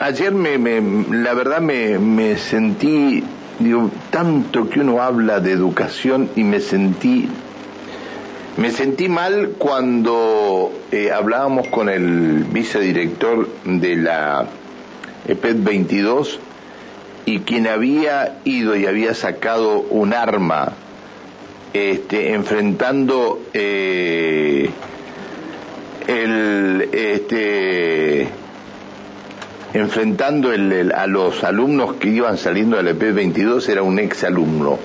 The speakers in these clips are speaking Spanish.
ayer me, la verdad me, me sentí, digo, tanto que uno habla de educación y me sentí me sentí mal cuando eh, hablábamos con el vicedirector de la EPET 22 y quien había ido y había sacado un arma este, enfrentando eh, el este enfrentando a los alumnos que iban saliendo del EP 22 era un ex alumno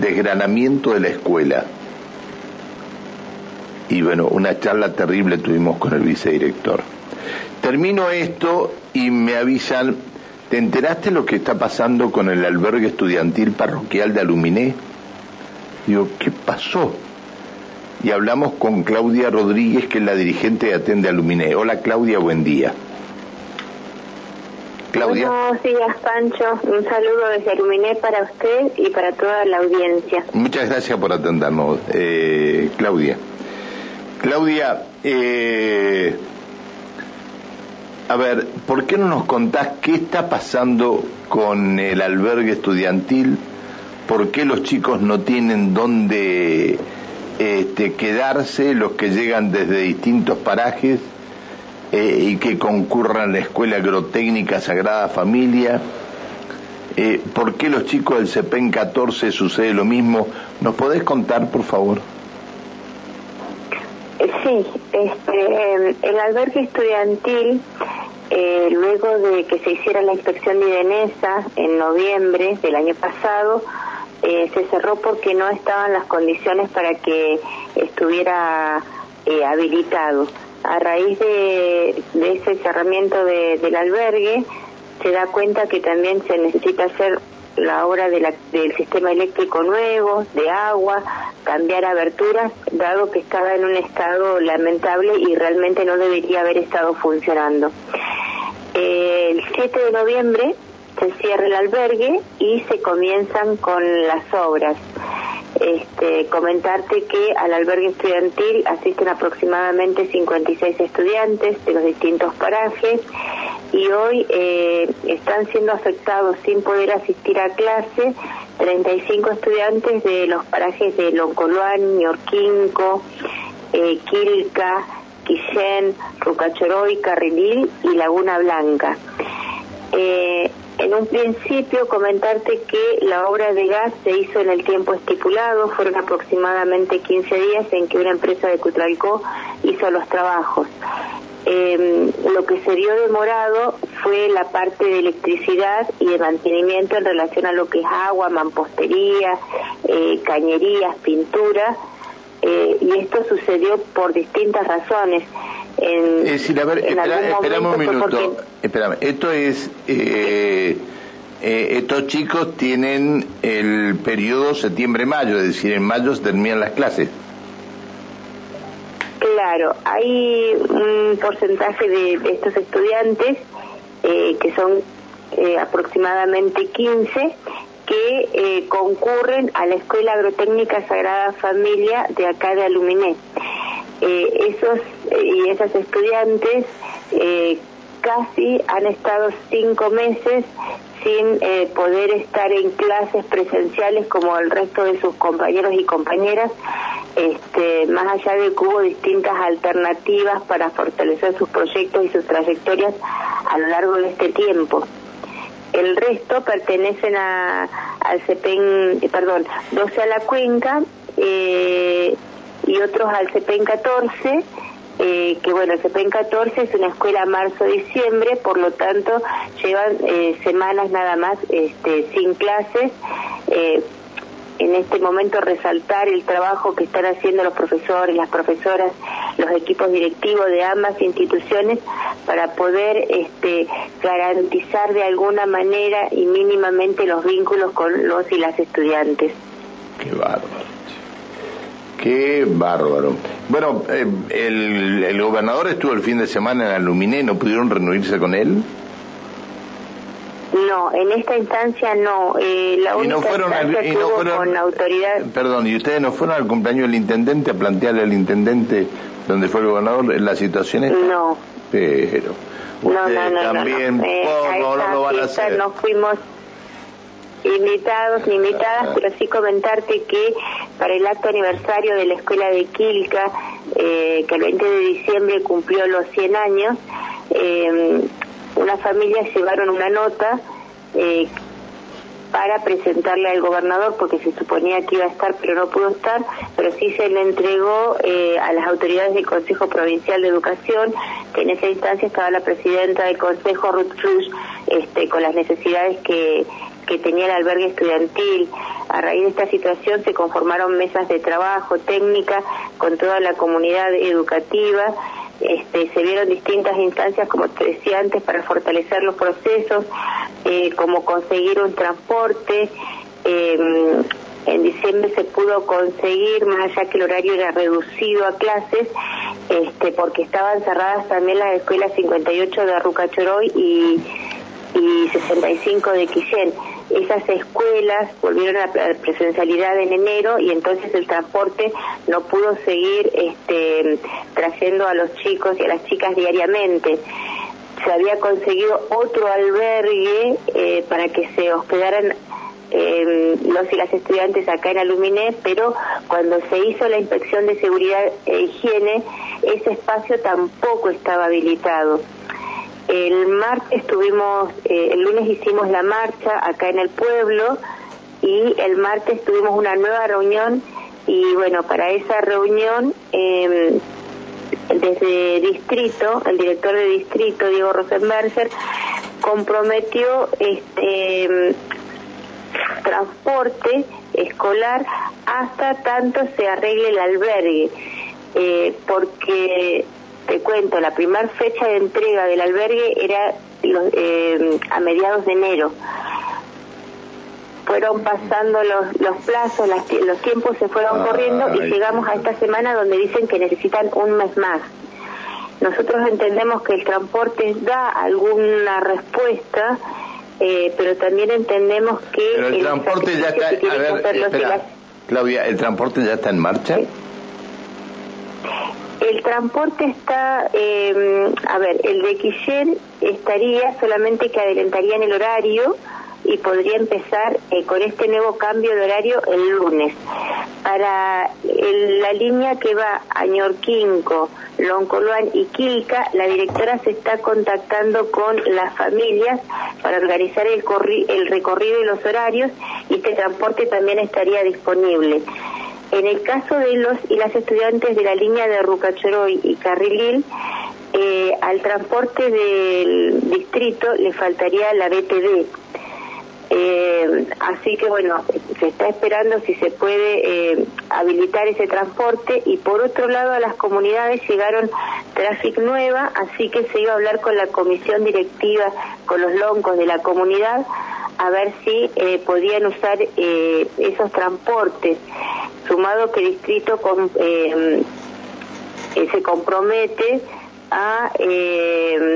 desgranamiento de la escuela y bueno una charla terrible tuvimos con el vicedirector termino esto y me avisan ¿te enteraste lo que está pasando con el albergue estudiantil parroquial de Aluminé? Digo, ¿qué pasó? Y hablamos con Claudia Rodríguez, que es la dirigente de Atende Aluminé. Hola Claudia, buen día. Claudia. Buenos días, Pancho. Un saludo desde Aluminé para usted y para toda la audiencia. Muchas gracias por atendernos, eh, Claudia. Claudia, eh, a ver, ¿por qué no nos contás qué está pasando con el albergue estudiantil? ¿Por qué los chicos no tienen dónde este, quedarse, los que llegan desde distintos parajes eh, y que concurran la Escuela Agrotécnica Sagrada Familia? Eh, ¿Por qué los chicos del CEPEN 14 sucede lo mismo? ¿Nos podés contar, por favor? Sí, este, el albergue estudiantil, eh, luego de que se hiciera la inspección de IDENESA en noviembre del año pasado, eh, se cerró porque no estaban las condiciones para que estuviera eh, habilitado. A raíz de, ese cerramiento del albergue, se da cuenta que también se necesita hacer la obra del sistema eléctrico nuevo, de agua, cambiar aberturas, dado que estaba en un estado lamentable y realmente no debería haber estado funcionando. El 7 de noviembre se cierra el albergue y se comienzan con las obras. Este, comentarte que al albergue estudiantil asisten aproximadamente 56 estudiantes de los distintos parajes y hoy eh, están siendo afectados sin poder asistir a clase 35 estudiantes de los parajes de Loncoluán, Ñorquinco, eh, Quilca, Quillén, Rucachoroy, Carrilil y Laguna Blanca. Eh, en un principio comentarte que la obra de gas se hizo en el tiempo estipulado, fueron aproximadamente 15 días en que una empresa de Cutralcó hizo los trabajos. Eh, lo que se vio demorado fue la parte de electricidad y de mantenimiento en relación a lo que es agua, mampostería, eh, cañerías, pintura, eh, y esto sucedió por distintas razones. En, es decir, a ver, un minuto, espérame, esto es, eh, eh, estos chicos tienen el periodo septiembre-mayo, es decir, en mayo se terminan las clases. Claro, hay un porcentaje de, estos estudiantes eh, que son eh, aproximadamente 15 que eh, concurren a la Escuela Agrotécnica Sagrada Familia de acá de Aluminé. Esos y esas estudiantes casi han estado cinco meses sin eh, poder estar en clases presenciales como el resto de sus compañeros y compañeras, este, más allá de que hubo distintas alternativas para fortalecer sus proyectos y sus trayectorias a lo largo de este tiempo. El resto pertenecen a, al CEPEN, perdón, 12 a la cuenca eh, y otros al CEPEN 14 eh, que bueno, el CEPEN 14 es una escuela marzo-diciembre, por lo tanto llevan eh, semanas nada más este, sin clases. Eh, en este momento resaltar el trabajo que están haciendo los profesores, las profesoras, los equipos directivos de ambas instituciones para poder este, garantizar de alguna manera y mínimamente los vínculos con los y las estudiantes. Qué bárbaro. Qué bárbaro. Bueno, eh, el, gobernador estuvo el fin de semana en Aluminé, ¿no pudieron reunirse con él? No, en esta instancia no. Eh, la única no fueron instancia no fueron, con autoridad. Perdón, ¿y ustedes no fueron al cumpleaños del intendente a plantearle al intendente donde fue el gobernador la situación No. Pero. No, no, no, también, no, eh, a esta no fuimos invitados ni invitadas, pero sí comentarte que para el acto aniversario de la escuela de Quilca, eh, que el 20 de diciembre cumplió los 100 años, eh, una familia llevaron una nota eh, para presentarle al gobernador porque se suponía que iba a estar pero no pudo estar, pero sí se le entregó eh, a las autoridades del Consejo Provincial de Educación, que en esa instancia estaba la presidenta del Consejo, Ruth Flush, este, con las necesidades que, que tenía el albergue estudiantil. A raíz de esta situación se conformaron mesas de trabajo técnica con toda la comunidad educativa este, se vieron distintas instancias, como te decía antes, para fortalecer los procesos, eh, como conseguir un transporte. Em, en diciembre se pudo conseguir, más allá que el horario era reducido a clases, este, porque estaban cerradas también las escuelas 58 de Arrucachoroy y, y 65 de Quillén esas escuelas volvieron a la presencialidad en enero y entonces el transporte no pudo seguir este, trayendo a los chicos y a las chicas diariamente. Se había conseguido otro albergue eh, para que se hospedaran eh, los y las estudiantes acá en Aluminé, pero cuando se hizo la inspección de seguridad e higiene, ese espacio tampoco estaba habilitado. El martes tuvimos, eh, el lunes hicimos la marcha acá en el pueblo y el martes tuvimos una nueva reunión y bueno, para esa reunión eh, desde distrito, el director de distrito, Diego Rosenberger, comprometió este transporte escolar hasta tanto se arregle el albergue, eh, porque te cuento, la primera fecha de entrega del albergue era eh, a mediados de enero. Fueron pasando los, los plazos, los tiempos se fueron corriendo y llegamos a esta semana donde dicen que necesitan un mes más. Nosotros entendemos que el transporte da alguna respuesta, eh, pero también entendemos que... el, transporte ya está... A ver, Claudia, ¿el transporte ya está en marcha? El transporte está, eh, a ver, el de Quillén estaría solamente que adelantarían el horario y podría empezar eh, con este nuevo cambio de horario el lunes. Para la línea que va a Ñorquinco, Loncoluán y Quilca, la directora se está contactando con las familias para organizar el, el recorrido y los horarios y este transporte también estaría disponible. En el caso de los y las estudiantes de la línea de Rucachoroy y Carrilil, eh, al transporte del distrito le faltaría la BTD. Eh, así que bueno, se está esperando si se puede eh, habilitar ese transporte y por otro lado a las comunidades llegaron Traffic Nueva, así que se iba a hablar con la comisión directiva, con los loncos de la comunidad a ver si eh, podían usar eh, esos transportes, sumado que el distrito eh, se compromete a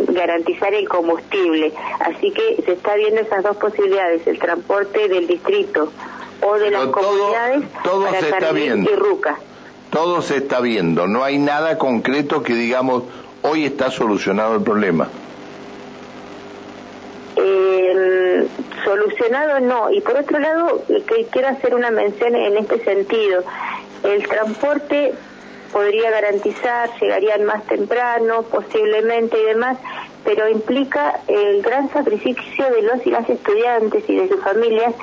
garantizar el combustible. Así que se está viendo esas dos posibilidades, el transporte del distrito o de las comunidades todo para se está viendo. y Ruca. Todo se está viendo, no hay nada concreto que digamos hoy está solucionado el problema. solucionado no. Y por otro lado, que quiero hacer una mención en este sentido. El transporte podría garantizar, llegarían más temprano, posiblemente y demás, pero implica el gran sacrificio de los y las estudiantes y de sus familias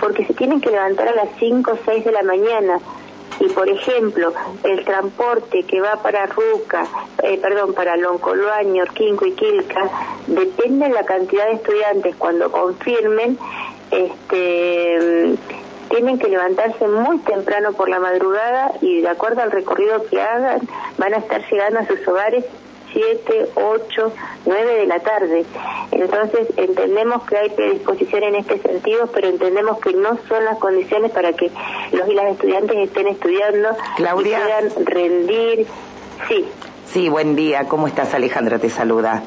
porque se tienen que levantar a las 5 o 6 de la mañana. Y por ejemplo el transporte que va para Ruca, eh, perdón, para Loncoluaño, Orquinco y Quilca, depende de la cantidad de estudiantes cuando confirmen, este tienen que levantarse muy temprano por la madrugada y de acuerdo al recorrido que hagan van a estar llegando a sus hogares 7, 8, 9 de la tarde. Entonces entendemos que hay predisposición en este sentido, pero entendemos que no son las condiciones para que los y las estudiantes estén estudiando Claudia. y puedan rendir. Sí. Sí, buen día. ¿Cómo estás, Alejandra? Te saluda.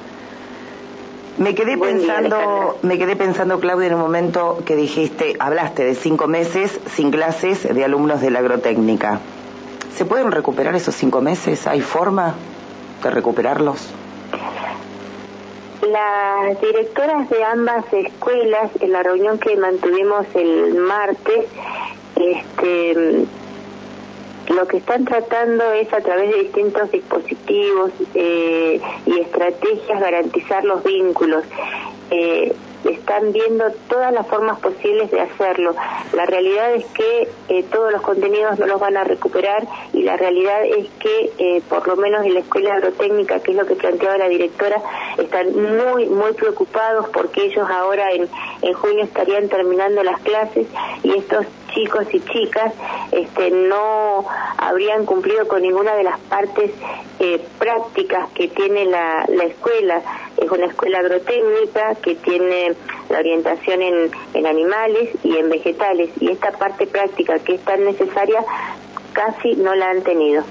Me quedé pensando, me quedé pensando, Claudia, en un momento que dijiste, hablaste de cinco meses sin clases de alumnos de la agrotécnica. ¿Se pueden recuperar esos cinco meses? ¿Hay forma? de recuperarlos? Las directoras de ambas escuelas, en la reunión que mantuvimos el martes, este, lo que están tratando es a través de distintos dispositivos eh, y estrategias garantizar los vínculos. Eh, están viendo todas las formas posibles de hacerlo. La realidad es que eh, todos los contenidos no los van a recuperar y la realidad es que, eh, por lo menos en la escuela agrotécnica, que es lo que planteaba la directora, están muy, muy preocupados porque ellos ahora en, en junio estarían terminando las clases y estos chicos y chicas este, no habrían cumplido con ninguna de las partes eh, prácticas que tiene la, la escuela. Es una escuela agrotécnica que tiene la orientación en, en animales y en vegetales y esta parte práctica que es tan necesaria casi no la han tenido.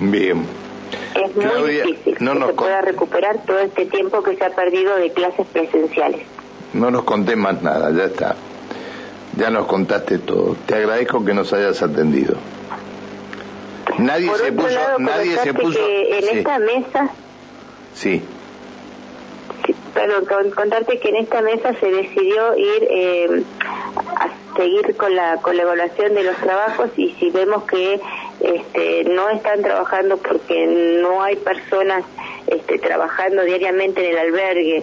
Bien. Es muy difícil no que se pueda recuperar todo este tiempo que se ha perdido de clases presenciales. No nos conté más nada, ya está. Ya nos contaste todo. Te agradezco que nos hayas atendido. Nadie Por se puso, lado, nadie se puso. que en sí, esta mesa sí. Sí, Perdón, con- contarte que en esta mesa se decidió ir eh, a seguir con la, con la evaluación de los trabajos y si vemos que este, no están trabajando porque no hay personas este, trabajando diariamente en el albergue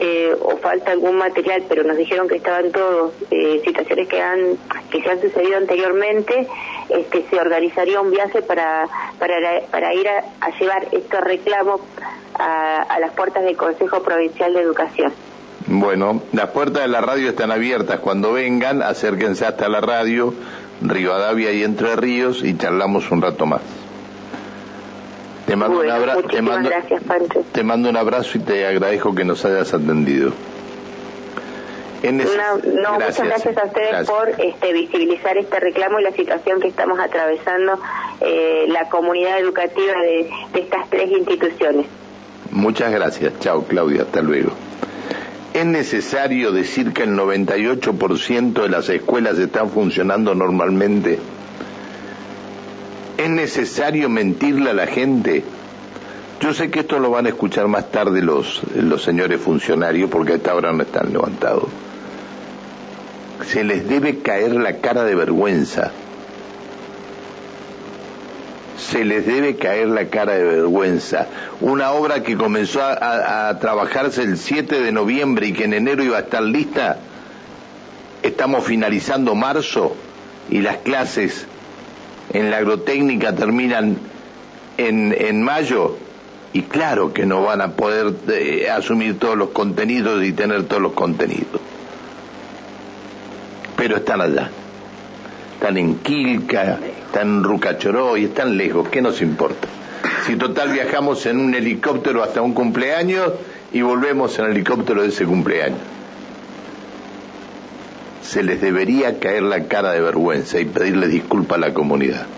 eh, o falta algún material, pero nos dijeron que estaban todos, eh, situaciones que han que se han sucedido anteriormente, este, se organizaría un viaje para, para, para ir a, llevar estos reclamos a, a las puertas del Consejo Provincial de Educación. Bueno, las puertas de la radio están abiertas. Cuando vengan, acérquense hasta la radio, Rivadavia y Entre Ríos, y charlamos un rato más. Te mando, Bueno, un, abra- te mando, gracias, Pancho. te mando un abrazo y te agradezco que nos hayas atendido. Neces- No, no, muchas gracias a ustedes Gracias. por este, visibilizar este reclamo y la situación que estamos atravesando eh, la comunidad educativa de, de estas tres instituciones. Muchas gracias. Chao, Claudia. Hasta luego. Es necesario decir que el 98% de las escuelas están funcionando normalmente. Es necesario mentirle a la gente. Yo sé que esto lo van a escuchar más tarde los, los señores funcionarios porque a esta hora no están levantados. Se les debe caer la cara de vergüenza. Se les debe caer la cara de vergüenza. Una obra que comenzó a, a- a trabajarse el 7 de noviembre y que en enero iba a estar lista, estamos finalizando marzo y las clases en la agrotécnica terminan en, en mayo y claro que no van a poder eh, asumir todos los contenidos y tener todos los contenidos. Pero están allá. Están en Quilca, están en Rucachoró y están lejos. ¿Qué nos importa? Si total viajamos en un helicóptero hasta un cumpleaños y volvemos en el helicóptero de ese cumpleaños. Se les debería caer la cara de vergüenza y pedirle disculpa a la comunidad.